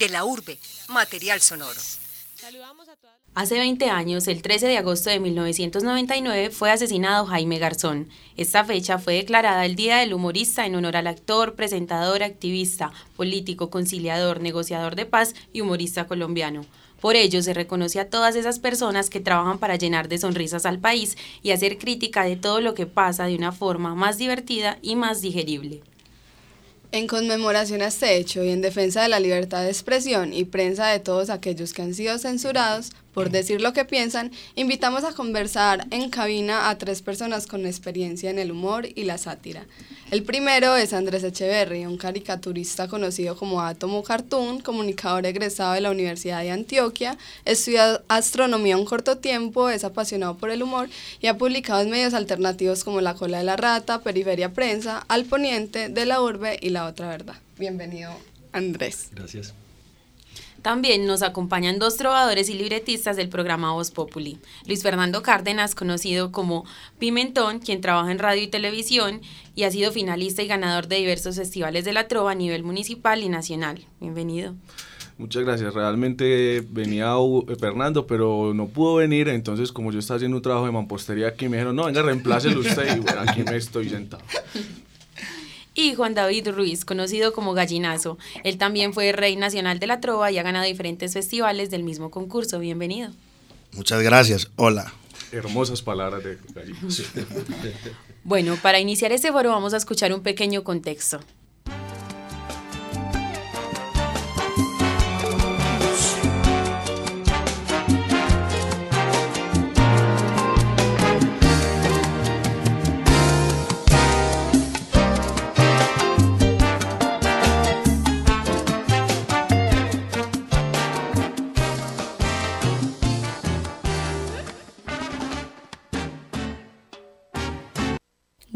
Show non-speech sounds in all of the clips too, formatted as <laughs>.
De la urbe, material sonoro. Hace 20 años, el 13 de agosto de 1999, fue asesinado Jaime Garzón. Esta fecha fue declarada el Día del Humorista en honor al actor, presentador, activista, político, conciliador, negociador de paz y humorista colombiano. Por ello, se reconoce a todas esas personas que trabajan para llenar de sonrisas al país y hacer crítica de todo lo que pasa de una forma más divertida y más digerible. En conmemoración a este hecho y en defensa de la libertad de expresión y prensa de todos aquellos que han sido censurados, por decir lo que piensan, invitamos a conversar en cabina a tres personas con experiencia en el humor y la sátira. El primero es Andrés Echeverry, un caricaturista conocido como Atomo Cartoon, comunicador egresado de la Universidad de Antioquia, estudió astronomía un corto tiempo, es apasionado por el humor y ha publicado en medios alternativos como La Cola de la Rata, Periferia Prensa, Al Poniente, De la Urbe y La Otra Verdad. Bienvenido, Andrés. Gracias. También nos acompañan dos trovadores y libretistas del programa Voz Populi. Luis Fernando Cárdenas, conocido como Pimentón, quien trabaja en radio y televisión y ha sido finalista y ganador de diversos festivales de la trova a nivel municipal y nacional. Bienvenido. Muchas gracias. Realmente venía Fernando, pero no pudo venir. Entonces, como yo estaba haciendo un trabajo de mampostería aquí, me dijeron, no, venga, reemplácelo usted. Y aquí me estoy sentado y Juan David Ruiz, conocido como Gallinazo. Él también fue Rey Nacional de la Trova y ha ganado diferentes festivales del mismo concurso. Bienvenido. Muchas gracias. Hola. Hermosas palabras de Gallinazo. bueno, para iniciar este foro vamos a escuchar un pequeño contexto.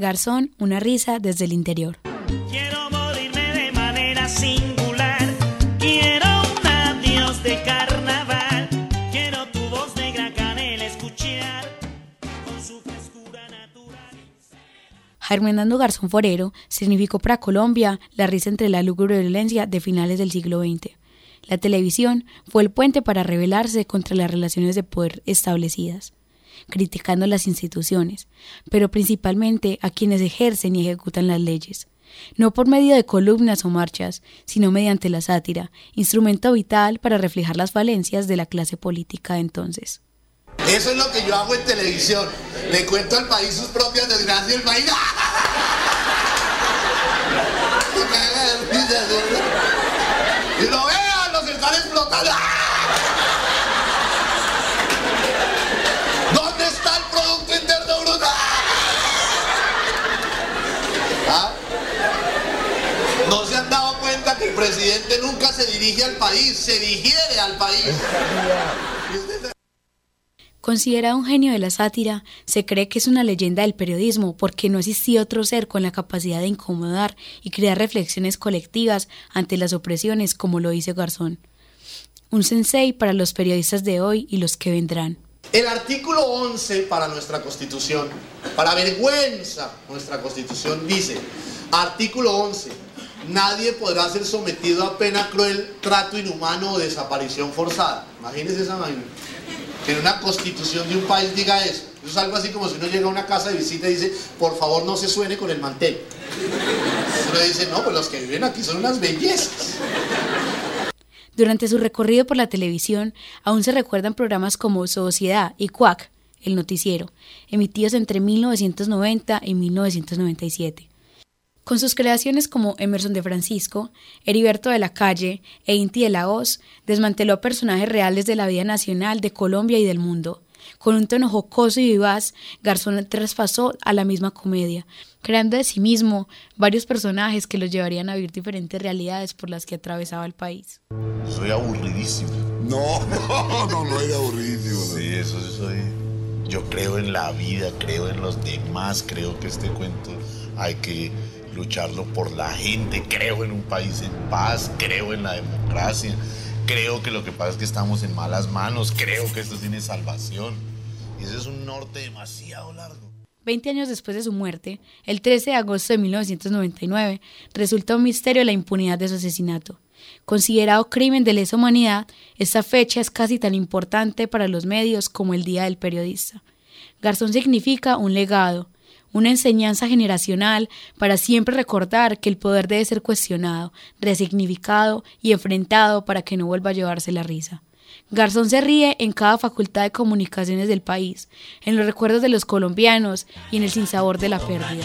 Garzón, una risa desde el interior. Quiero morirme de manera singular. Quiero un adiós de carnaval. Quiero tu voz negra canela escuchar con su frescura natural. Germinando Garzón Forero significó para Colombia la risa entre la lúgubre violencia de finales del siglo XX. La televisión fue el puente para rebelarse contra las relaciones de poder establecidas criticando las instituciones, pero principalmente a quienes ejercen y ejecutan las leyes, no por medio de columnas o marchas, sino mediante la sátira, instrumento vital para reflejar las falencias de la clase política de entonces. Eso es lo que yo hago en televisión. Le cuento al país sus propias desgracias del país. <laughs> Y lo vean, los están explotando. el presidente nunca se dirige al país, se digiere al país. Considerado un genio de la sátira, se cree que es una leyenda del periodismo porque no existía otro ser con la capacidad de incomodar y crear reflexiones colectivas ante las opresiones como lo dice Garzón. Un sensei para los periodistas de hoy y los que vendrán. El artículo 11 para nuestra constitución, para vergüenza nuestra constitución dice, artículo 11, nadie podrá ser sometido a pena cruel, trato inhumano o desaparición forzada. Imagínense esa vaina. Que en una constitución de un país diga eso. Eso es algo así como si uno llega a una casa de visita y dice, por favor no se suene con el mantel. Uno dice, no, pues los que viven aquí son unas bellezas. Durante su recorrido por la televisión, aún se recuerdan programas como Sociedad y Cuac, el noticiero, emitidos entre 1990 y 1997. Con sus creaciones como Emerson de Francisco, Heriberto de la Calle e Inti de la Hoz, desmanteló personajes reales de la vida nacional de Colombia y del mundo. Con un tono jocoso y vivaz, Garzón traspasó a la misma comedia, creando de sí mismo varios personajes que los llevarían a vivir diferentes realidades por las que atravesaba el país. Soy aburridísimo. No, <laughs> no, no, no es aburridísimo. Sí, eso soy. Yo creo en la vida, creo en los demás, creo que este cuento hay que lucharlo por la gente, creo en un país en paz, creo en la democracia, creo que lo que pasa es que estamos en malas manos, creo que esto tiene salvación. Y ese es un norte demasiado largo. Veinte años después de su muerte, el 13 de agosto de 1999, resulta un misterio la impunidad de su asesinato. Considerado crimen de lesa humanidad, esta fecha es casi tan importante para los medios como el Día del Periodista. Garzón significa un legado, una enseñanza generacional para siempre recordar que el poder debe ser cuestionado, resignificado y enfrentado para que no vuelva a llevarse la risa. Garzón se ríe en cada facultad de comunicaciones del país, en los recuerdos de los colombianos y en el sinsabor de la pérdida.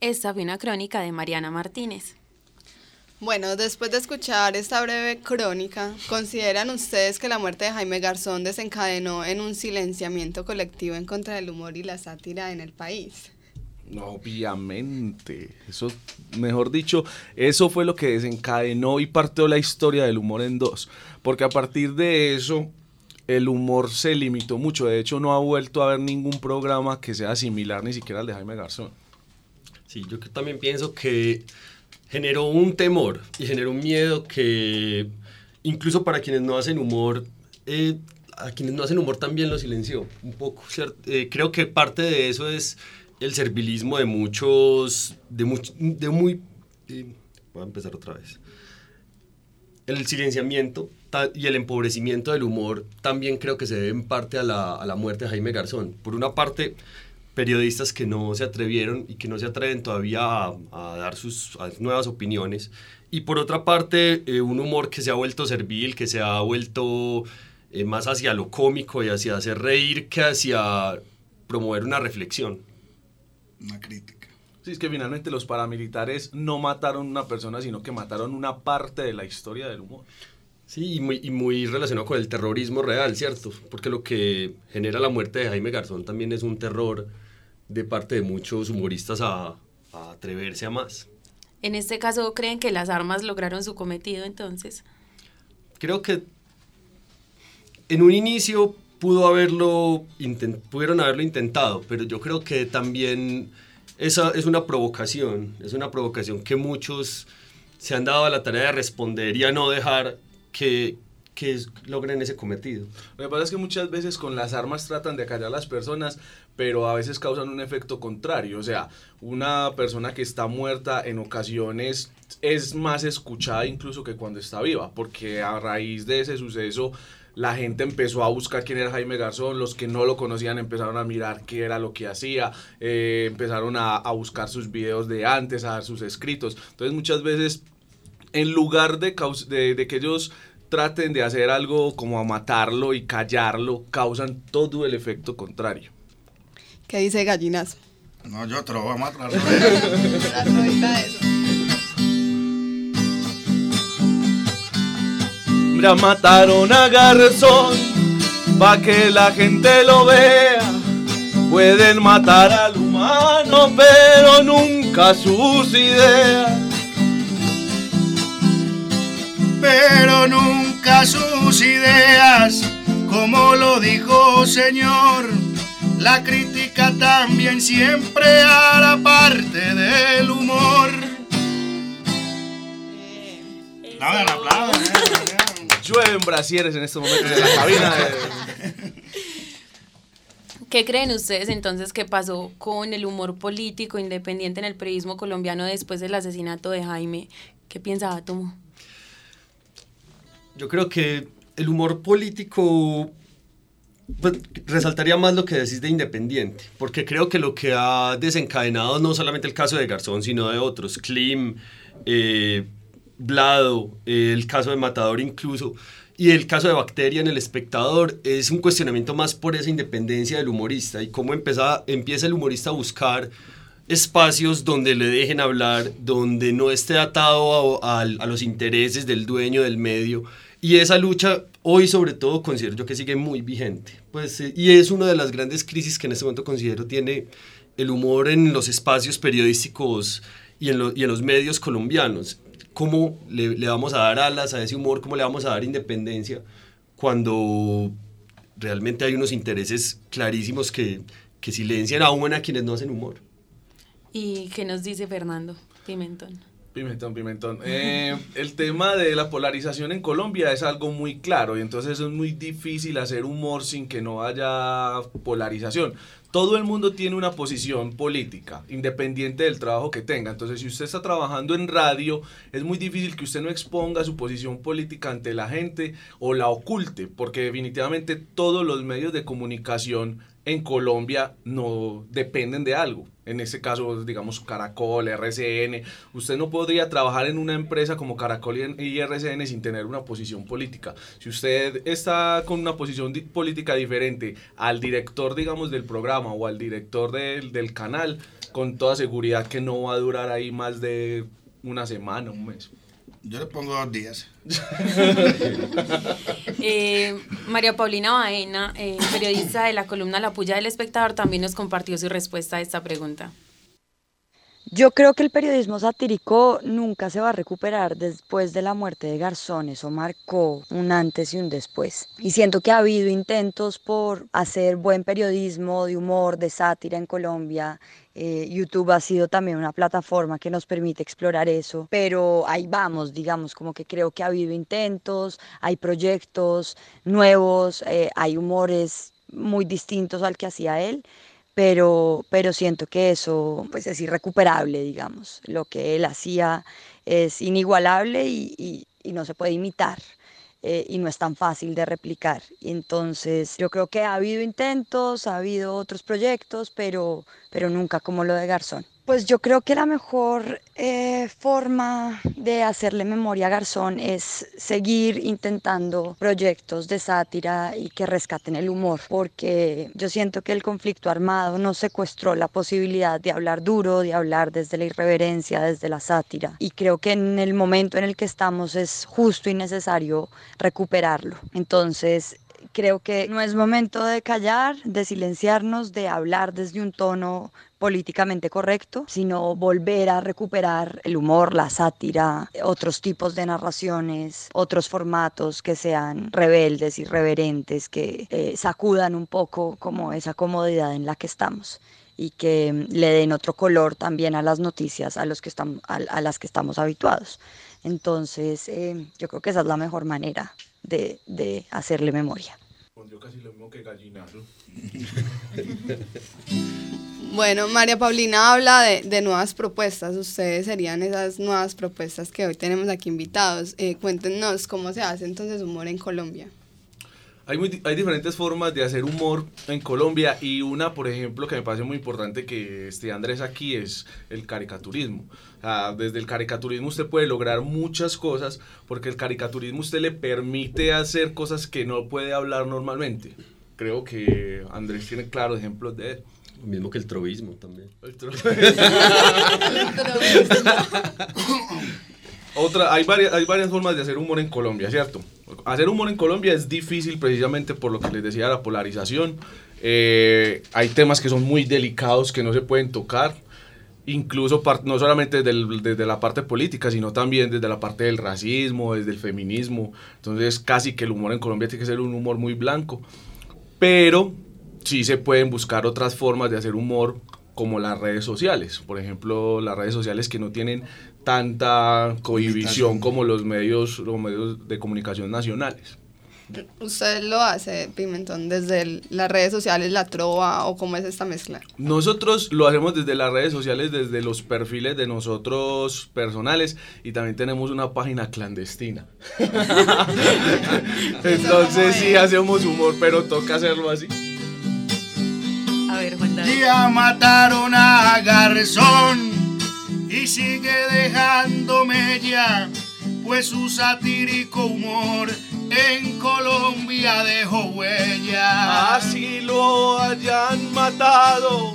Esta fue una crónica de Mariana Martínez. Bueno, después de escuchar esta breve crónica, ¿consideran ustedes que la muerte de Jaime Garzón desencadenó en un silenciamiento colectivo en contra del humor y la sátira en el país? Obviamente, eso, mejor dicho, eso fue lo que desencadenó y partió la historia del humor en dos, porque a partir de eso el humor se limitó mucho, de hecho no ha vuelto a haber ningún programa que sea similar ni siquiera al de Jaime Garzón. Sí, yo también pienso que generó un temor y generó un miedo que incluso para quienes no hacen humor, eh, a quienes no hacen humor también lo silenció un poco. Eh, creo que parte de eso es el servilismo de muchos, de, much- muy... eh, voy a empezar otra vez. El silenciamiento y el empobrecimiento del humor también creo que se debe en parte a la, a la muerte de Jaime Garzón. Por una parte, periodistas que no se atrevieron y que no se atreven todavía a, a dar sus a nuevas opiniones. Y por otra parte, eh, un humor que se ha vuelto servil, que se ha vuelto eh, más hacia lo cómico y hacia hacer reír que hacia promover una reflexión. Una crítica. Sí, es que finalmente los paramilitares no mataron una persona, sino que mataron una parte de la historia del humor. Sí, y muy, y muy relacionado con el terrorismo real, ¿cierto? Porque lo que genera la muerte de Jaime Garzón también es un terror de parte de muchos humoristas a, a atreverse a más. En este caso, ¿creen que las armas lograron su cometido entonces? Creo que en un inicio pudo haberlo pudieron haberlo intentado, pero yo creo que también esa es una provocación, es una provocación que muchos se han dado a la tarea de responder y a no dejar que, que logren ese cometido. Lo que pasa es que muchas veces con las armas tratan de acallar a las personas, pero a veces causan un efecto contrario. O sea, una persona que está muerta en ocasiones es más escuchada incluso que cuando está viva, porque a raíz de ese suceso la gente empezó a buscar quién era Jaime Garzón, los que no lo conocían empezaron a mirar qué era lo que hacía, eh, empezaron a, buscar sus videos de antes, a dar sus escritos. Entonces muchas veces en lugar de, de, de que ellos traten de hacer algo como a matarlo y callarlo, causan todo el efecto contrario. ¿Qué dice Gallinazo? No, yo te lo voy a matar. <laughs> La rodita de eso. Ya mataron a Garzón, pa' que la gente lo vea. Pueden matar al humano, pero nunca sus ideas. Pero nunca sus ideas, como lo dijo señor. La crítica también siempre hará parte del humor. Aplaudan, aplaudan, eh. Llueven brasieres en estos momentos en la cabina. de- ¿Qué creen ustedes entonces que pasó con el humor político independiente en el periodismo colombiano después del asesinato de Jaime? ¿Qué piensa Átomo? Yo creo que el humor político pues, resaltaría más lo que decís de Independiente, porque creo que lo que ha desencadenado no solamente el caso de Garzón, sino de otros, Klim, eh, Blado, eh, el caso de Matador incluso, y el caso de Bacteria en El Espectador, es un cuestionamiento más por esa independencia del humorista y cómo empieza, empieza el humorista a buscar espacios donde le dejen hablar, donde no esté atado a, los intereses del dueño del medio. Y esa lucha hoy sobre todo considero yo que sigue muy vigente. Pues, eh, y es una de las grandes crisis que en este momento considero tiene el humor en los espacios periodísticos y en, lo- y en los medios colombianos. ¿Cómo le, le vamos a dar alas a ese humor? ¿Cómo le vamos a dar independencia cuando realmente hay unos intereses clarísimos que, que silencian aún a quienes no hacen humor? ¿Y qué nos dice Fernando? Pimentón. Pimentón, pimentón. Eh, el tema de la polarización en Colombia es algo muy claro y entonces es muy difícil hacer humor sin que no haya polarización. Todo el mundo tiene una posición política, independiente del trabajo que tenga. Entonces, si usted está trabajando en radio, es muy difícil que usted no exponga su posición política ante la gente o la oculte, porque definitivamente todos los medios de comunicación en Colombia no dependen de algo. En este caso, digamos, Caracol, RCN. Usted no podría trabajar en una empresa como Caracol y RCN sin tener una posición política. Si usted está con una posición política diferente al director, digamos, del programa o al director del, del canal, con toda seguridad que no va a durar ahí más de una semana, un mes. Yo le pongo dos <laughs> días. Eh, María Paulina Baena, eh, periodista de la columna La Puya del Espectador, también nos compartió su respuesta a esta pregunta. Yo creo que el periodismo satírico nunca se va a recuperar después de la muerte de Garzón. Eso marcó un antes y un después. Y siento que ha habido intentos por hacer buen periodismo de humor, de sátira en Colombia. Eh, YouTube ha sido también una plataforma que nos permite explorar eso, pero ahí vamos, digamos, como que creo que ha habido intentos, hay proyectos nuevos, eh, hay humores muy distintos al que hacía él pero, pero siento que eso pues es irrecuperable, digamos. Lo que él hacía es inigualable y, no se puede imitar eh, y no es tan fácil de replicar. Entonces yo creo que ha habido intentos, ha habido otros proyectos, pero, pero nunca como lo de Garzón. Pues yo creo que la mejor eh, forma de hacerle memoria a Garzón es seguir intentando proyectos de sátira y que rescaten el humor, porque yo siento que el conflicto armado nos secuestró la posibilidad de hablar duro, de hablar desde la irreverencia, desde la sátira, y creo que en el momento en el que estamos es justo y necesario recuperarlo. Entonces, creo que no es momento de callar, de silenciarnos, de hablar desde un tono políticamente correcto, sino volver a recuperar el humor, la sátira, otros tipos de narraciones, otros formatos que sean rebeldes, irreverentes, que eh, sacudan un poco como esa comodidad en la que estamos y que mm, le den otro color también a las noticias a, los que estamos, a, las que estamos habituados. Entonces, eh, yo creo que esa es la mejor manera de, de hacerle memoria. Yo casi lo mismo que gallinazo. <laughs> Bueno, María Paulina habla de, de nuevas propuestas. Ustedes serían esas nuevas propuestas que hoy tenemos aquí invitados. Eh, cuéntenos cómo se hace entonces humor en Colombia. Hay, muy hay diferentes formas de hacer humor en Colombia y una, por ejemplo, que me parece muy importante que esté Andrés aquí es el caricaturismo. O sea, desde el caricaturismo usted puede lograr muchas cosas porque el caricaturismo usted le permite hacer cosas que no puede hablar normalmente. Creo que Andrés tiene claros ejemplos de eso. Lo mismo que el trovismo también. <laughs> Otra, hay varias, hay varias formas de hacer humor en Colombia, ¿cierto? Hacer humor en Colombia es difícil precisamente por lo que les decía, la polarización. Eh, hay temas que son muy delicados que no se pueden tocar, incluso no solamente desde, desde la parte política, sino también desde la parte del racismo, desde el feminismo. Entonces casi que el humor en Colombia tiene que ser un humor muy blanco. Pero sí se pueden buscar otras formas de hacer humor como las redes sociales. Por ejemplo, las redes sociales que no tienen tanta cohibición como los medios, los medios de comunicación nacionales. Usted lo hace, Pimentón, desde el- las redes sociales, la trova o cómo es esta mezcla. Nosotros lo hacemos desde las redes sociales, desde los perfiles de nosotros personales y también tenemos una página clandestina. <laughs> Entonces sí hacemos humor, pero toca hacerlo así. A ver, Juan Ya mataron a Garzón y sigue dejándome ya, pues su satírico humor en Colombia dejó huella. Así lo hayan matado,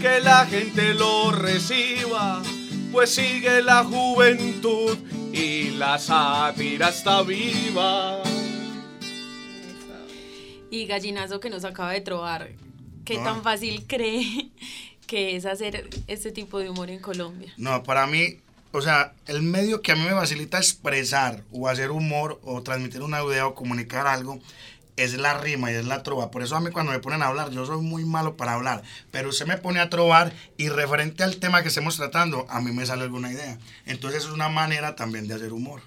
que la gente lo reciba, pues sigue la juventud y la sátira está viva. Y gallinazo que nos acaba de trobar, ¿qué Ah. tan fácil cree que es hacer este tipo de humor en Colombia? No, para mí, o sea, el medio que a mí me facilita expresar o hacer humor o transmitir una idea o comunicar algo es la rima y es la trova. Por eso a mí cuando me ponen a hablar, yo soy muy malo para hablar, pero usted me pone a trobar y referente al tema que estemos tratando, a mí me sale alguna idea. Entonces es una manera también de hacer humor.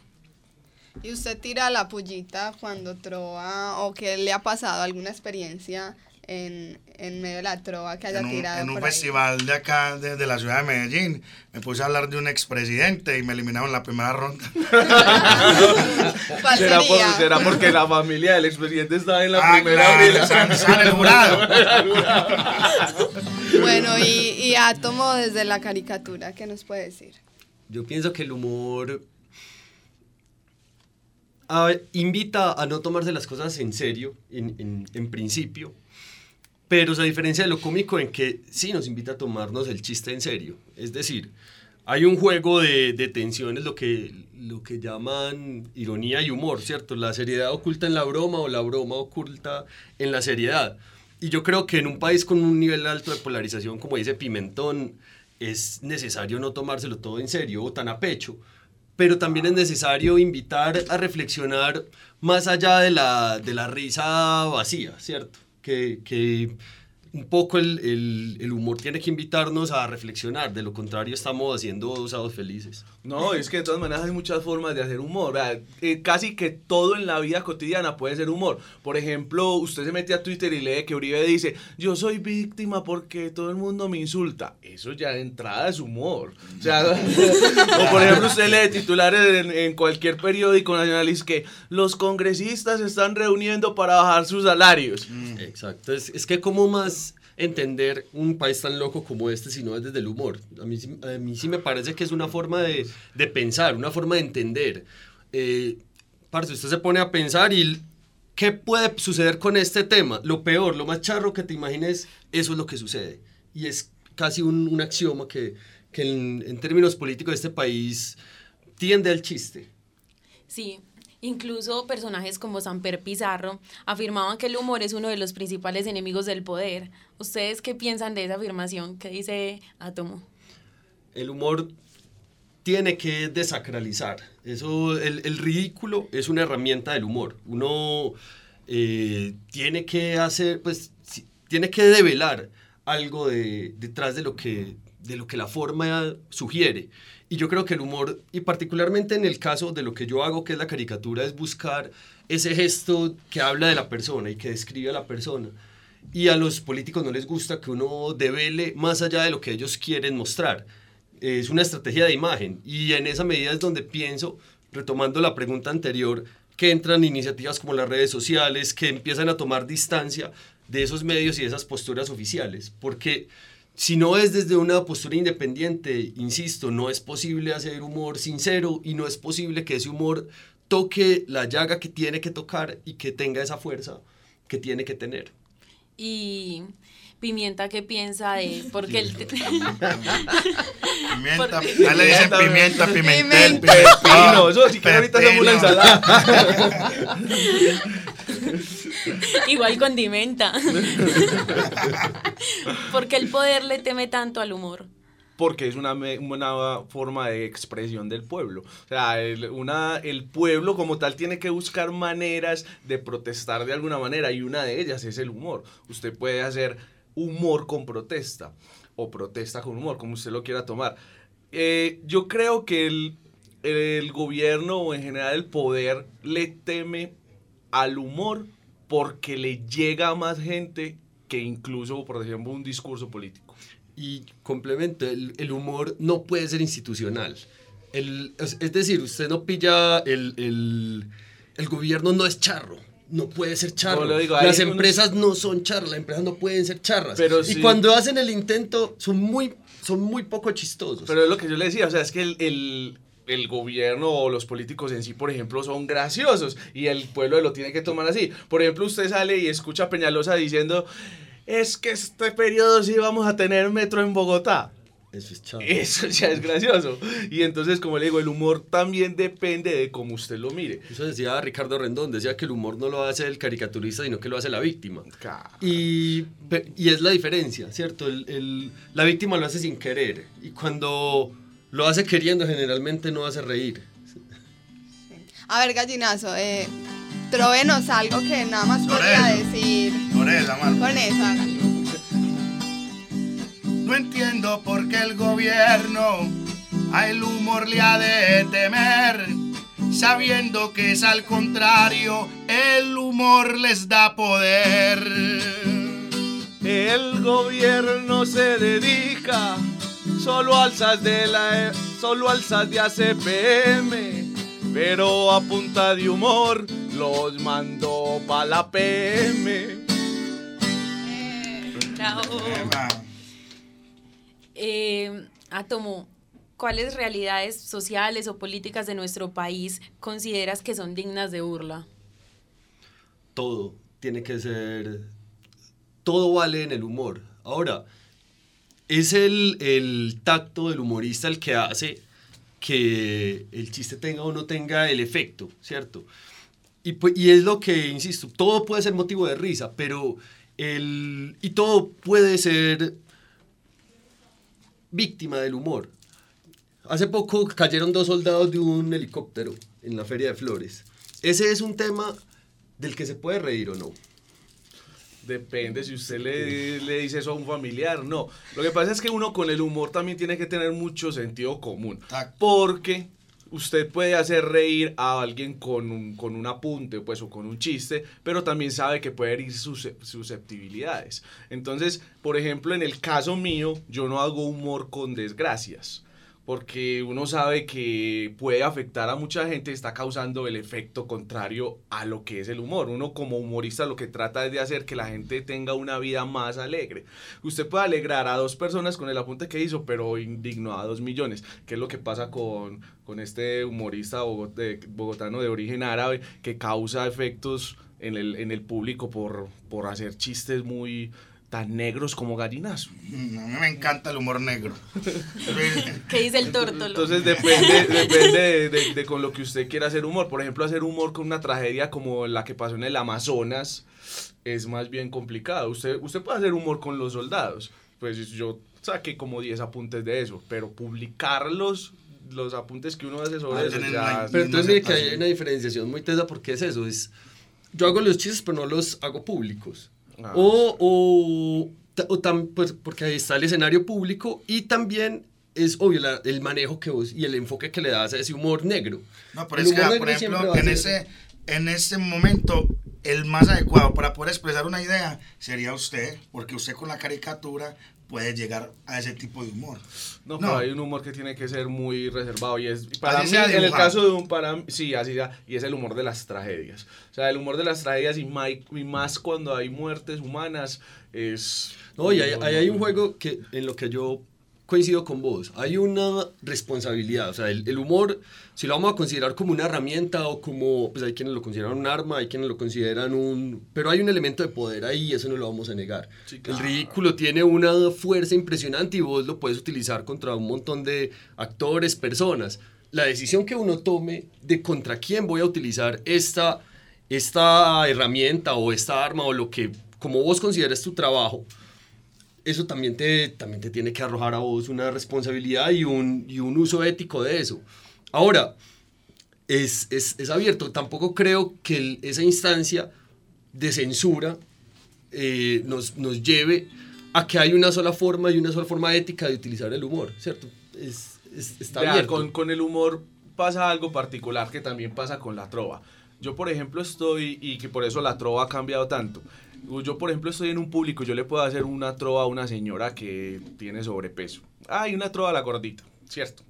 ¿Y usted tira la pullita cuando trova o qué le ha pasado alguna experiencia en, en medio de la trova que haya En un, tirado en un por ahí? festival de acá, de, de la ciudad de Medellín, me puse a hablar de un expresidente y me eliminaron en la primera ronda. ¿Cuál ¿Será, por- será porque la familia del expresidente estaba en la Ah, primera claro, sale- el jurado. Bueno, y, y Átomo desde la caricatura, ¿qué nos puede decir? Yo pienso que el humor ah, invita a no tomarse las cosas en serio, en, en- en principio, pero se diferencia de lo cómico en que sí nos invita a tomarnos el chiste en serio. Es decir, hay un juego de, de tensiones, lo que, lo que llaman ironía y humor, ¿cierto? La seriedad oculta en la broma o la broma oculta en la seriedad. Y yo creo que en un país con un nivel alto de polarización, como dice Pimentón, es necesario no tomárselo todo en serio o tan a pecho, pero también es necesario invitar a reflexionar más allá de la, de la risa vacía, ¿cierto? Que, que un poco el, el- el humor tiene que invitarnos a reflexionar, de lo contrario estamos haciendo dos ados felices. No, es que de todas maneras hay muchas formas de hacer humor. ¿verdad? Eh, casi que todo en la vida cotidiana puede ser humor. Por ejemplo, usted se mete a Twitter y lee que Uribe dice, yo soy víctima porque todo el mundo me insulta. Eso ya de entrada es humor. O, sea, <laughs> o por ejemplo, usted lee titulares en, en cualquier periódico nacional y es que los congresistas se están reuniendo para bajar sus salarios. Exacto, es, es que cómo más entender un país tan loco como este si no es desde el humor. A mí, a mí sí me parece que es una forma de, de pensar, una forma de entender. Eh, parce, usted se pone a pensar y ¿qué puede suceder con este tema? Lo peor, lo más charro que te imagines, eso es lo que sucede. Y es casi un, un axioma que, que en, en términos políticos de este país tiende al chiste. Sí, incluso personajes como Samper Pizarro afirmaban que el humor es uno de los principales enemigos del poder. ¿Ustedes qué piensan de esa afirmación que dice Átomo? el humor tiene que desacralizar. Eso, el, el ridículo es una herramienta del humor. Uno eh, tiene que hacer, pues, tiene que develar algo de, detrás de lo, que, de lo que la forma sugiere. Y yo creo que el humor, y particularmente en el caso de lo que yo hago, que es la caricatura, es buscar ese gesto que habla de la persona y que describe a la persona. Y a los políticos no les gusta que uno devele más allá de lo que ellos quieren mostrar. Es una estrategia de imagen. Y en esa medida es donde pienso, retomando la pregunta anterior, que entran iniciativas como las redes sociales, que empiezan a tomar distancia de esos medios y de esas posturas oficiales. Porque si no es desde una postura independiente, insisto, no es posible hacer humor sincero y no es posible que ese humor toque la llaga que tiene que tocar y que tenga esa fuerza que tiene que tener. Y Pimienta, ¿qué piensa de...? Porque el... Pimienta, Porque- a él le dicen pimienta, pimentel, Pepino, pimentón, eso si quiere ahorita hacemos una pepino. ensalada. <laughs> <laughs> Igual condimenta. <laughs> Porque el poder le teme tanto al humor. porque es una, una forma de expresión del pueblo. O sea, el, una, el pueblo como tal tiene que buscar maneras de protestar de alguna manera y una de ellas es el humor. Usted puede hacer humor con protesta o protesta con humor, como usted lo quiera tomar. Eh, yo creo que el, el gobierno o en general el poder le teme al humor porque le llega a más gente que incluso, por ejemplo, un discurso político. Y complemento, el, el humor no puede ser institucional. El- es, es decir, usted no pilla el, el, el gobierno no es charro. No puede ser charro. No, lo digo, las unos- empresas no son charras, las empresas no pueden ser charras. Pero y sí. cuando hacen el intento son muy, son muy poco chistosos. Pero es lo que yo le decía, o sea, es que el, el- el gobierno o los políticos en sí, por ejemplo, son graciosos y el pueblo lo tiene que tomar así. Por ejemplo, usted sale y escucha a Peñalosa diciendo, es que este periodo sí vamos a tener metro en Bogotá. Eso es. Eso ya es gracioso. Y entonces, como le digo, el humor también depende de cómo usted lo mire. Eso decía Ricardo Rendón, decía que el humor no lo hace el caricaturista, sino que lo hace la víctima. Y, y es la diferencia, ¿cierto? El- el- la víctima lo hace sin querer. Y cuando lo hace queriendo, generalmente no hace reír. A ver, gallinazo, eh, Tróvenos algo que nada más Por podría eso. decir. Por esa, mano. Con eso, háganlo. No entiendo por qué el gobierno a el humor le ha de temer, sabiendo que es al contrario, el humor les da poder. El gobierno se dedica solo al SAS de la solo al SAS de ACPM, pero a punta de humor los mandó pa la PM. Bravo. Eh, Átomo, ¿cuáles realidades sociales o políticas de nuestro país consideras que son dignas de burla? todo tiene que ser, todo vale en el humor. Ahora, es el, el tacto del humorista el que hace que el chiste tenga o no tenga el efecto, ¿cierto? Y, pues, y es lo que, insisto, todo puede ser motivo de risa, pero el, y todo puede ser víctima del humor. Hace poco cayeron dos soldados de un helicóptero en la Feria de Flores. Ese es un tema del que se puede reír o no. Depende si usted le, le dice eso a un familiar, no. Lo que pasa es que uno con el humor también tiene que tener mucho sentido común. Porque usted puede hacer reír a alguien con un, con un apunte pues, o con un chiste, pero también sabe que puede herir sus susceptibilidades. Entonces, por ejemplo, en el caso mío, yo no hago humor con desgracias. Porque uno sabe que puede afectar a mucha gente, está causando el efecto contrario a lo que es el humor. Uno como humorista lo que trata es de hacer que la gente tenga una vida más alegre. Usted puede alegrar a dos personas con el apunte que hizo, pero indignó a dos millones, que es lo que pasa con, con este humorista bogotano de origen árabe que causa efectos en el, en el público por, por hacer chistes muy tan negros como gallinazo. Mm, A mí me encanta el humor negro. <laughs> ¿Qué dice el tórtolo? Entonces depende, depende de, de- de con lo que usted quiera hacer humor. Por ejemplo, hacer humor con una tragedia como la que pasó en el Amazonas es más bien complicado. Usted, usted puede hacer humor con los soldados. Pues yo saqué como 10 apuntes de eso, pero publicarlos, los apuntes que uno hace sobre Ah, eso, ya- Pero entonces mire que hay una diferenciación muy tesa porque es eso, es yo hago los chistes pero no los hago públicos. Ah. O, o, o tam- pues, porque ahí está el escenario público y también es obvio la- el manejo que vos y el enfoque que le das a ese humor negro. No, pero El es que, por ejemplo, en ese, en ese momento, el más adecuado para poder expresar una idea sería usted, porque usted con la caricatura puede llegar a ese tipo de humor. No, pero hay un humor que tiene que ser muy reservado y es para Así mí sea en el caso de un para sí, así sea, y es el humor de las tragedias. O sea, el humor de las tragedias y, más cuando hay muertes humanas es No, y hay, ahí hay un juego que, en lo que yo coincido con vos. Hay una responsabilidad. O sea, el, el humor, si lo vamos a considerar como una herramienta o como, pues hay quienes lo consideran un arma, hay quienes lo consideran un... Pero hay un elemento de poder ahí y eso no lo vamos a negar. El ridículo tiene una fuerza impresionante y vos lo puedes utilizar contra un montón de actores, personas. La decisión que uno tome de contra quién voy a utilizar esta, esta herramienta o esta arma o lo que, como vos consideres tu trabajo, eso también te, también te tiene que arrojar a vos una responsabilidad y un, y un uso ético de eso. Ahora, es, es, es abierto. Tampoco creo que el- esa instancia de censura eh, nos, nos lleve a que hay una sola forma y una sola forma ética de utilizar el humor, ¿cierto? Es, es- está Vea, abierto. con, con el humor pasa algo particular que también pasa con la trova. Yo, por ejemplo, estoy, y que por eso la trova ha cambiado tanto. Yo, por ejemplo, estoy en un público, yo le puedo hacer una trova a una señora que tiene sobrepeso. Ay, una trova a la gordita, ¿cierto?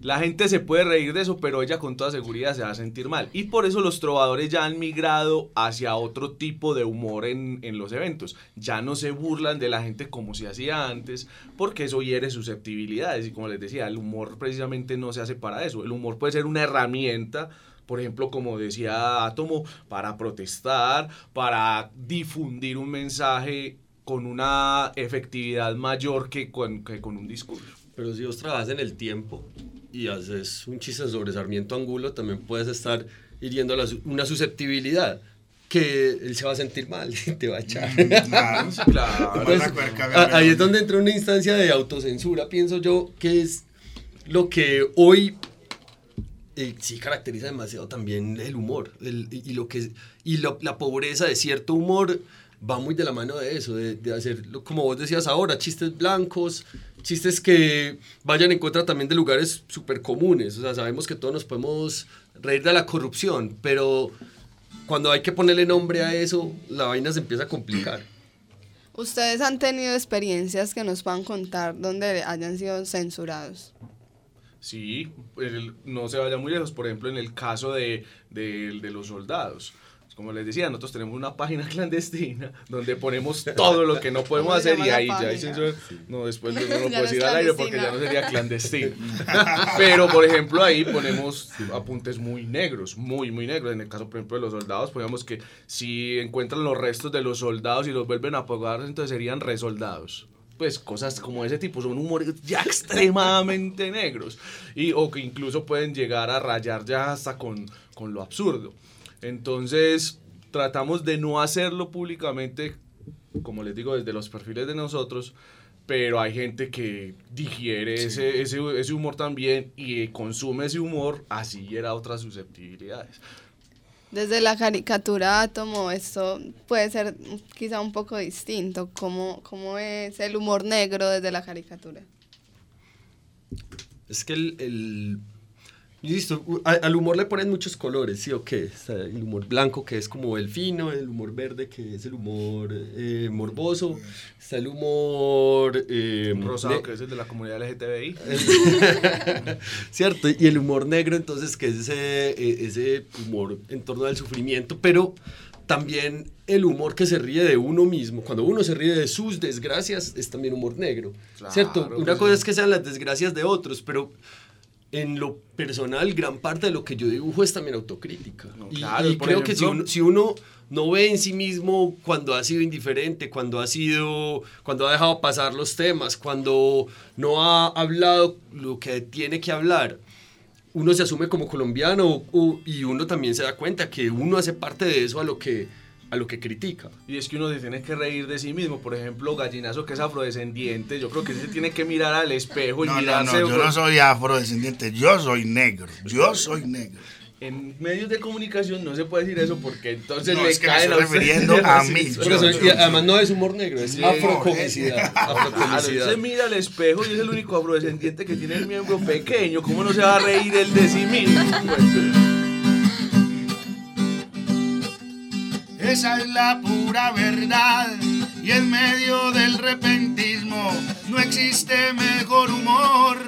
La gente se puede reír de eso, pero ella con toda seguridad se va a sentir mal. Y por eso los trovadores ya han migrado hacia otro tipo de humor en, en los eventos. Ya no se burlan de la gente como se hacía antes, porque eso hiere susceptibilidades. Y como les decía, el humor precisamente no se hace para eso. El humor puede ser una herramienta, por ejemplo, como decía Átomo, para protestar, para difundir un mensaje con una efectividad mayor que con, que con un discurso. Pero si vos trabajas en el tiempo y haces un chiste sobre Sarmiento Angulo, también puedes estar hiriendo la una susceptibilidad que él se va a sentir mal <laughs> y te va a echar. claro, sí, claro. <laughs> Entonces, Gabriel. ahí es donde entra una instancia de autocensura, pienso yo, que es lo que hoy eh, sí caracteriza demasiado también el humor el- y, lo que y lo- la pobreza de cierto humor va muy de la mano de eso, de, de hacer, como vos decías ahora, chistes blancos, chistes que vayan en contra también de lugares súper comunes. O sea, sabemos que todos nos podemos reír de la corrupción, pero cuando hay que ponerle nombre a eso, la vaina se empieza a complicar. ¿Ustedes han tenido experiencias que nos puedan contar donde hayan sido censurados? Sí, el- no se vaya muy lejos, por ejemplo, en el caso de, de- de los soldados. Como les decía, nosotros tenemos una página <laughs> clandestina donde ponemos todo lo que no podemos ¿Cómo se hacer y ahí ya censura. No, después <laughs> no, no lo Ya puedo no es decir al aire porque ya no sería clandestino. <laughs> Pero, por ejemplo, ahí ponemos apuntes muy negros, muy, muy negros. En el caso, por ejemplo, de los soldados, ponemos que si encuentran los restos de los soldados y los vuelven a pagar, entonces serían resoldados. Pues cosas como ese tipo, son humores ya <laughs> extremadamente negros. Y, o que incluso pueden llegar a rayar ya hasta con, con lo absurdo. Entonces, tratamos de no hacerlo públicamente, como les digo, desde los perfiles de nosotros, pero hay gente que digiere ese, ese, ese humor también y consume ese humor, así era otras susceptibilidades. Desde la caricatura átomo, esto puede ser quizá un poco distinto. ¿Cómo, cómo es el humor negro desde la caricatura? Es que el, el- Listo, al humor le ponen muchos colores, ¿sí o qué? Está el humor blanco que es como el fino, el humor verde que es el humor eh, morboso, está el humor... eh, Rosado, que es el de la comunidad LGTBI. <laughs> ¿Cierto? Y el humor negro, entonces, que es ese, eh, ese humor en torno al sufrimiento, pero también el humor que se ríe de uno mismo. Cuando uno se ríe de sus desgracias, es también humor negro. ¿Cierto? Una cosa sí. es que sean las desgracias de otros, pero en lo personal, gran parte de lo que yo dibujo es también autocrítica. y claro, y por creo que si ejemplo- uno, si uno no ve en sí mismo cuando ha sido indiferente, cuando ha sido, cuando ha dejado pasar los temas, cuando no ha hablado lo que tiene que hablar, uno se asume como colombiano o- y uno también se da cuenta que uno hace parte de eso a lo que, a lo que critica. Y es que uno se tiene que reír de sí mismo. Por ejemplo, Gallinazo, que es afrodescendiente, yo creo que se tiene que mirar al espejo y No, no, mirarse. no, yo no soy afrodescendiente, yo soy negro, yo soy negro. En medios de comunicación no se puede decir eso porque entonces No, le es que me estoy refiriendo a <laughs> mí. sí, Por eso, sí, y sí. además no es humor negro, es Sí. afrocomicidad. Claro, afrocomicidad. usted mira al espejo y es el único afrodescendiente que tiene el miembro pequeño. ¿Cómo no se va a reír él de sí mismo? Pues, Esa es la pura verdad y en medio del repentismo no existe mejor humor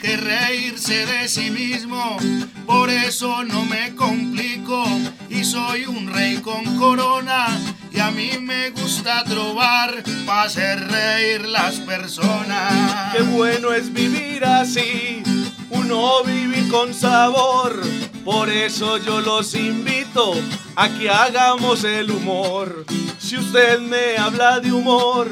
que reírse de sí mismo. Por eso no me complico y soy un rey con corona y a mí me gusta trobar para hacer reír las personas. Qué bueno es vivir así, uno vivir con sabor. Por eso yo los invito a que hagamos el humor. Si usted me habla de humor,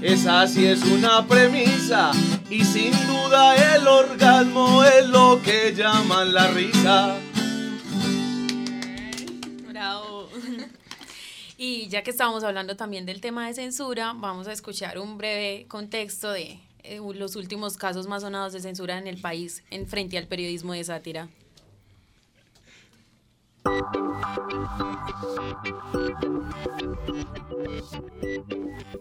esa sí es una premisa. Y sin duda el orgasmo es lo que llaman la risa. Bravo. <laughs> Y ya que estábamos hablando también del tema de censura, vamos a escuchar un breve contexto de eh, los últimos casos más sonados de censura en el país en frente al periodismo de sátira.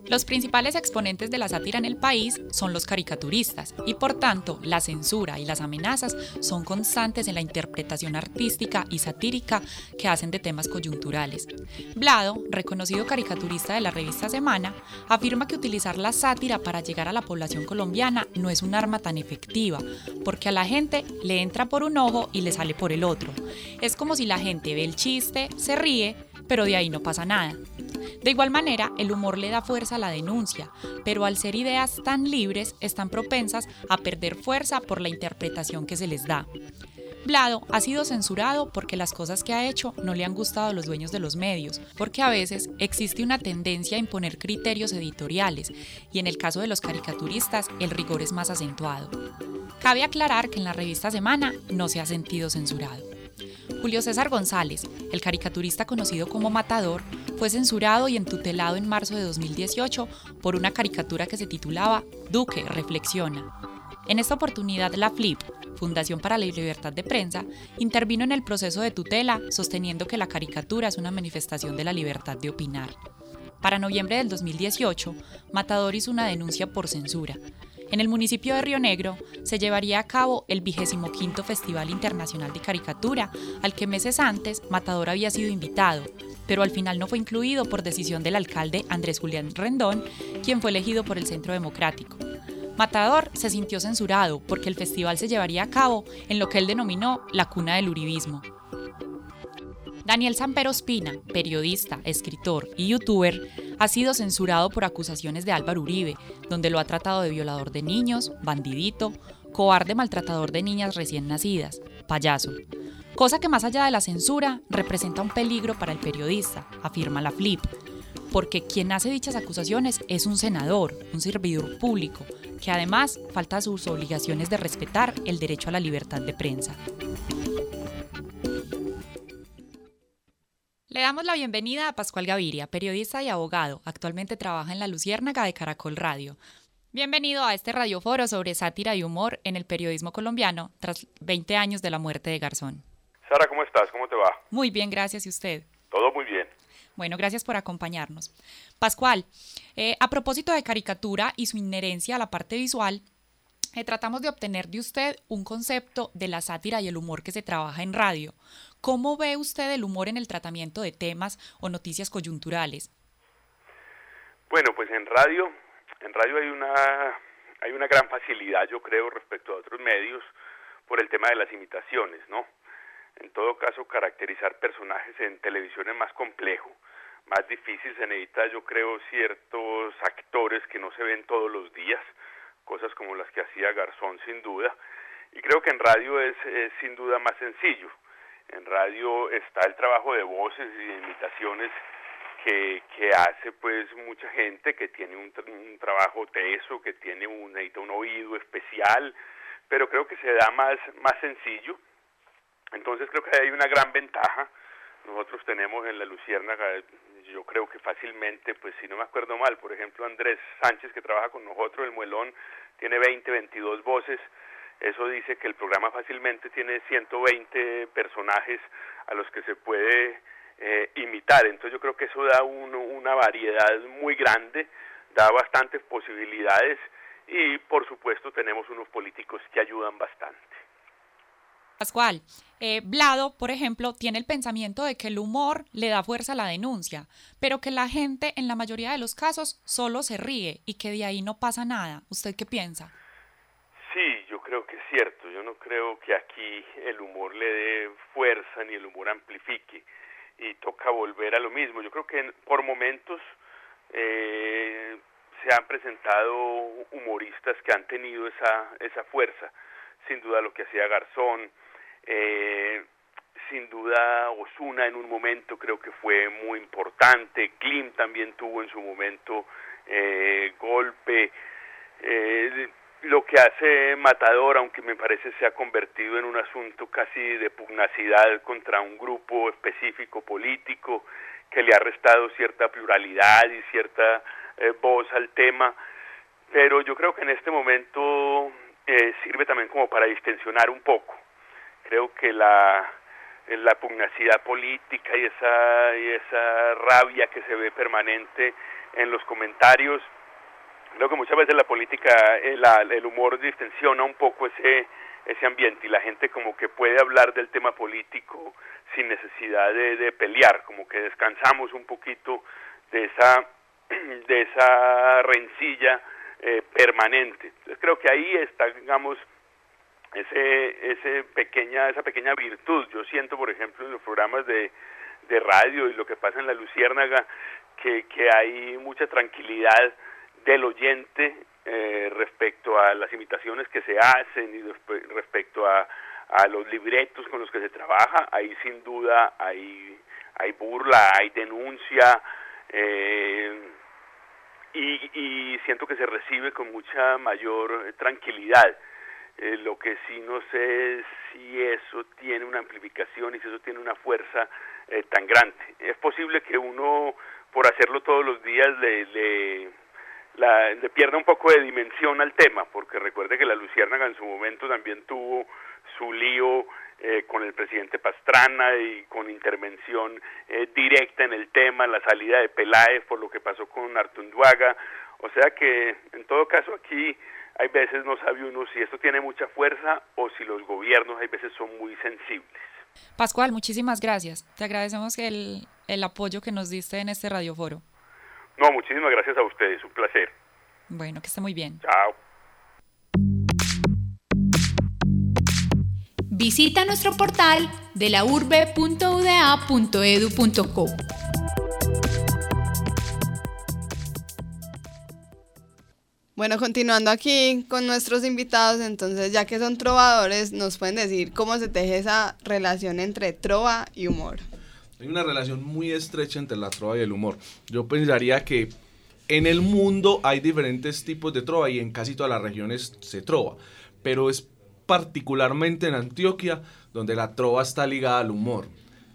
Los principales exponentes de la sátira en el país son los caricaturistas y por tanto la censura y las amenazas son constantes en la interpretación artística y satírica que hacen de temas coyunturales. Blado, reconocido caricaturista de la revista Semana, afirma que utilizar la sátira para llegar a la población colombiana no es un arma tan efectiva, porque a la gente le entra por un ojo y le sale por el otro. Es como si la gente ve el chiste, se ríe, pero de ahí no pasa nada. De igual manera, el humor le da fuerza a la denuncia, pero al ser ideas tan libres, están propensas a perder fuerza por la interpretación que se les da. Blado ha sido censurado porque las cosas que ha hecho no le han gustado a los dueños de los medios, porque a veces existe una tendencia a imponer criterios editoriales y en el caso de los caricaturistas el rigor es más acentuado. Cabe aclarar que en la revista Semana no se ha sentido censurado. Julio César González, el caricaturista conocido como Matador, fue censurado y entutelado en marzo de 2018 por una caricatura que se titulaba Duque Reflexiona. En esta oportunidad, la Flip, Fundación para la Libertad de Prensa, intervino en el proceso de tutela sosteniendo que la caricatura es una manifestación de la libertad de opinar. Para noviembre del 2018, Matador hizo una denuncia por censura. En el municipio de Río Negro se llevaría a cabo el 25 Festival Internacional de Caricatura, al que meses antes Matador había sido invitado, pero al final no fue incluido por decisión del alcalde Andrés Julián Rendón, quien fue elegido por el Centro Democrático. Matador se sintió censurado porque el festival se llevaría a cabo en lo que él denominó la cuna del uribismo. Daniel Sampero Espina, periodista, escritor y youtuber, ha sido censurado por acusaciones de Álvaro Uribe, donde lo ha tratado de violador de niños, bandidito, cobarde maltratador de niñas recién nacidas, payaso. Cosa que más allá de la censura representa un peligro para el periodista, afirma la Flip, porque quien hace dichas acusaciones es un senador, un servidor público, que además falta sus obligaciones de respetar el derecho a la libertad de prensa. Le damos la bienvenida a Pascual Gaviria, periodista y abogado. Actualmente trabaja en la Luciérnaga de Caracol Radio. Bienvenido a este radioforo sobre sátira y humor en el periodismo colombiano tras 20 años de la muerte de Garzón. Sara, ¿cómo estás? ¿Cómo te va? Muy bien, gracias. ¿Y usted? Todo muy bien. Bueno, gracias por acompañarnos. Pascual, eh, a propósito de caricatura y su inherencia a la parte visual, eh, tratamos de obtener de usted un concepto de la sátira y el humor que se trabaja en radio. ¿Cómo ve usted el humor en el tratamiento de temas o noticias coyunturales? Bueno, pues en radio, en radio hay una hay una gran facilidad, yo creo, respecto a otros medios por el tema de las imitaciones, ¿no? En todo caso, caracterizar personajes en televisión es más complejo, más difícil, se necesita, yo creo, ciertos actores que no se ven todos los días, cosas como las que hacía Garzón sin duda, y creo que en radio es, es sin duda más sencillo en radio está el trabajo de voces y de imitaciones que, hace pues mucha gente que tiene un, un trabajo teso, que tiene un, un oído especial, pero creo que se da más, más sencillo. Entonces creo que hay una gran ventaja. Nosotros tenemos en la Luciérnaga, yo creo que fácilmente, pues si no me acuerdo mal, por ejemplo Andrés Sánchez que trabaja con nosotros, el Muelón, tiene 20, 22 voces eso dice que el programa fácilmente tiene 120 personajes a los que se puede eh, imitar. Entonces yo creo que eso da una variedad muy grande, da bastantes posibilidades y por supuesto tenemos unos políticos que ayudan bastante. Pascual, eh, Blado, por ejemplo, tiene el pensamiento de que el humor le da fuerza a la denuncia, pero que la gente en la mayoría de los casos solo se ríe y que de ahí no pasa nada. ¿Usted qué piensa? Sí, yo creo que es cierto. Yo no creo que aquí el humor le dé fuerza ni el humor amplifique y toca volver a lo mismo. Yo creo que por momentos eh, se han presentado humoristas que han tenido esa, esa fuerza. Sin duda lo que hacía Garzón, eh, sin duda Osuna en un momento creo que fue muy importante, Klim también tuvo en su momento eh, golpe. Eh, lo que hace Matador, aunque me parece se ha convertido en un asunto casi de pugnacidad contra un grupo específico político que le ha restado cierta pluralidad y cierta eh, voz al tema, pero yo creo que en este momento eh, sirve también como para distensionar un poco. Creo que la, la pugnacidad política y esa, y esa rabia que se ve permanente en los comentarios Creo que muchas veces la política, el, eh, el humor distensiona un poco ese, ese ambiente y la gente como que puede hablar del tema político sin necesidad de, pelear, como que descansamos un poquito de esa, <clears throat> de esa rencilla eh, permanente. Entonces creo que ahí está, digamos, ese, ese pequeña, esa pequeña virtud. Yo siento, por ejemplo, en los programas de, de radio y lo que pasa en la Luciérnaga, que, que hay mucha tranquilidad del oyente eh, respecto a las imitaciones que se hacen y respecto a, a los libretos con los que se trabaja, ahí sin duda hay, hay burla, hay denuncia eh, y, y, siento que se recibe con mucha mayor tranquilidad. Eh, lo que sí no sé es si eso tiene una amplificación y si eso tiene una fuerza tan grande. Es posible que uno, por hacerlo todos los días, le la, le pierda un poco de dimensión al tema, porque recuerde que la Luciérnaga en su momento también tuvo su lío eh, con el presidente Pastrana y con intervención eh, directa en el tema, la salida de Peláez por lo que pasó con Artunduaga, o sea que en todo caso aquí hay veces no sabe uno si esto tiene mucha fuerza o si los gobiernos hay veces son muy sensibles. Pascual, muchísimas gracias. Te agradecemos el, el apoyo que nos diste en este radioforo. No, muchísimas gracias a ustedes, un placer. Bueno, que esté muy bien. Chao. Visita nuestro portal de la urbe.uda.edu.co. Bueno, continuando aquí con nuestros invitados, entonces ya que son trovadores, nos pueden decir cómo se teje esa relación entre trova y humor. Hay una relación muy estrecha entre la trova y el humor. Yo pensaría que en el mundo hay diferentes tipos de trova y en casi todas las regiones se trova, pero es particularmente en Antioquia donde la trova está ligada al humor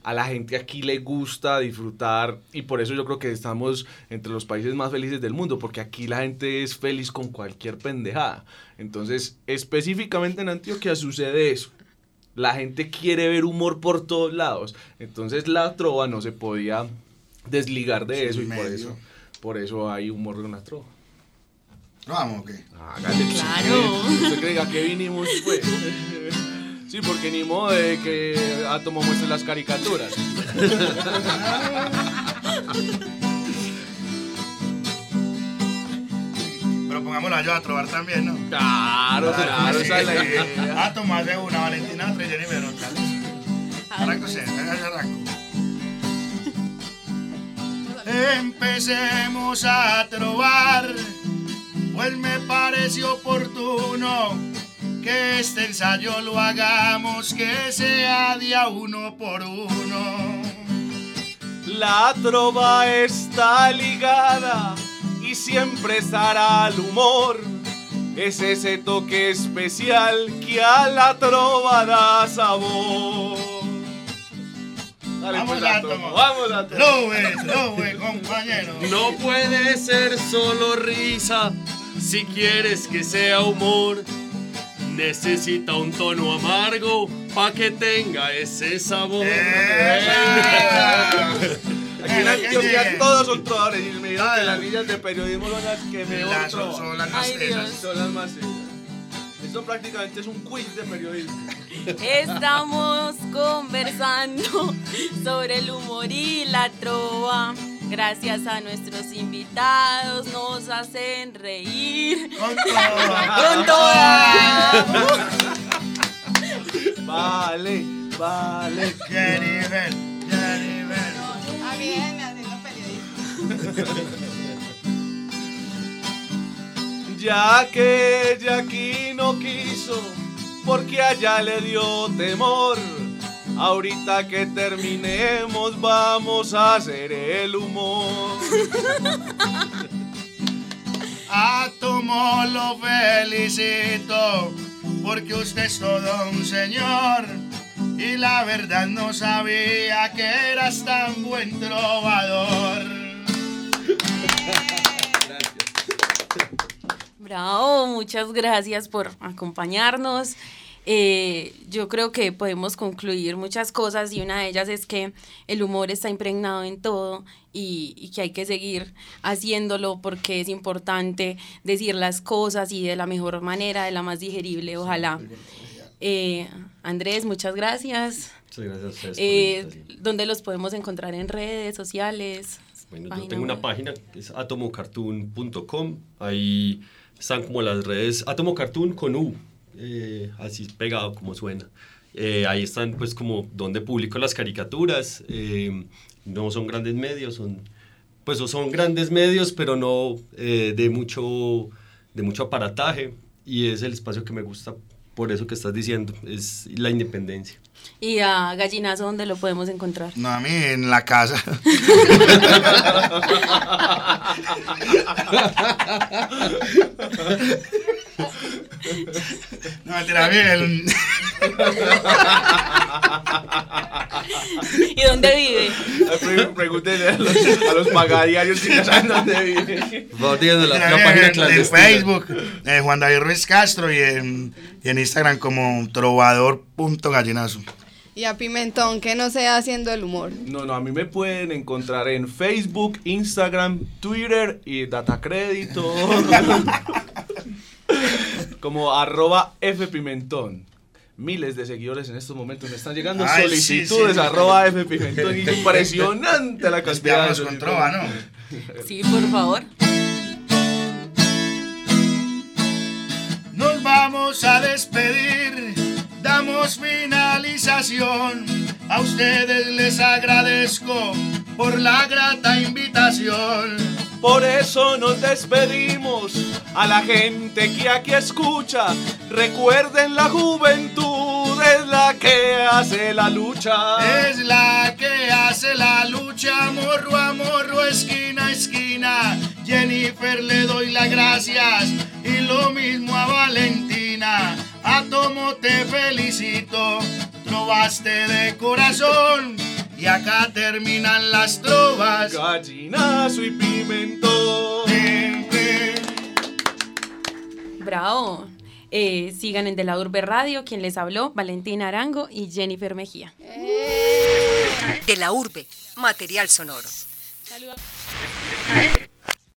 a la gente aquí le gusta disfrutar y por eso yo creo que estamos entre los países más felices del mundo, porque aquí la gente es feliz con cualquier pendejada. Entonces, específicamente en Antioquia sucede eso. La gente quiere ver humor por todos lados. Entonces la trova no se podía desligar de eso y por eso, por eso hay humor en la trova. ¿Vamos o qué? Hágale, Claro. ¿Usted cree que vinimos, pues? Sí, porque ni modo de que Átomo muestre las caricaturas. <laughs> Pongámoslo yo a trobar también, ¿no? Claro, claro, esa es la idea. A tomar de una, Valentina, tres, Jenny Verónica. Arranco, yo arranco. Empecemos a trobar, pues me parece oportuno que este ensayo lo hagamos, que sea día uno por uno. La trova está ligada y siempre estará al humor. Es ese toque especial que a la trova da sabor. Dale, Vamos, pues, Átomo. Átomo, Vamos, lube, compañero. No puede ser solo risa si quieres que sea humor. Necesita un tono amargo pa' que tenga ese sabor. Aquí en Antioquia todos son trovadores y me dijeron que las niñas de periodismo son las que mejor trovan. son las más. Dios. Son las más. Esto prácticamente es un quiz de periodismo. Estamos conversando sobre el humor y la trova. Gracias a nuestros invitados nos hacen reír. Con <laughs> Con toda. Vale, vale. ¡Qué nivel! <laughs> Ya que ella aquí no quiso, porque allá le dio temor. Ahorita que terminemos vamos a hacer el humor. <laughs> A Tomo lo felicito porque usted es todo un señor y la verdad no sabía que eras tan buen trovador. Bravo, muchas gracias por acompañarnos. Eh, yo creo que podemos concluir muchas cosas y una de ellas es que el humor está impregnado en todo y, y que hay que seguir haciéndolo porque es importante decir las cosas y de la mejor manera, de la más digerible, ojalá. Eh, Andrés, muchas gracias. Muchas gracias a ustedes. Eh. ¿Dónde los podemos encontrar en redes sociales? Bueno, yo Página tengo una web. página que es atomocartoon.com. Ahí están como las redes Atomocartoon con U, eh, así pegado como suena. Eh, ahí están pues como donde publico las caricaturas. eh, no son grandes medios, son pues son grandes medios, pero no eh, de mucho de mucho aparataje y es el espacio que me gusta por eso que estás diciendo, es la independencia. Y a Gallinazo, ¿dónde lo podemos encontrar? No, a mí en la casa. <laughs> No, mentira, bien. Y <laughs> ¿Y dónde vive? Pre- Pregúntenle a los, a los si ya saben dónde vive. Díganos la, página en. Facebook, eh, Juan David Ruiz Castro y en, y en Instagram como trovador.gallinazo. Y a Pimentón, que no sea haciendo el humor. No, no, a mí me pueden encontrar en Facebook, Instagram, Twitter y Datacrédito. <laughs> como arroba fpimentón. Miles de seguidores en estos momentos me están llegando Ay, sí, solicitudes sí. arroba fpimentón. Impresionante la cantidad Espiamos con trova, ¿no? Sí, por favor. Nos vamos a despedir, damos finalización. A ustedes les agradezco por la grata invitación. Por eso nos despedimos a la gente que aquí escucha. Recuerden la juventud es la que hace la lucha. Es la que hace la lucha, morro a morro, esquina a esquina. Jennifer le doy las gracias y lo mismo a Valentina. A Tomo te felicito, trovaste de corazón. Y acá terminan las trovas. Gallinazo y pimentón. Bravo. Eh, sigan en De la Urbe Radio, quien les habló, Valentina Arango y Jennifer Mejía. De la urbe, material sonoro. Saludos.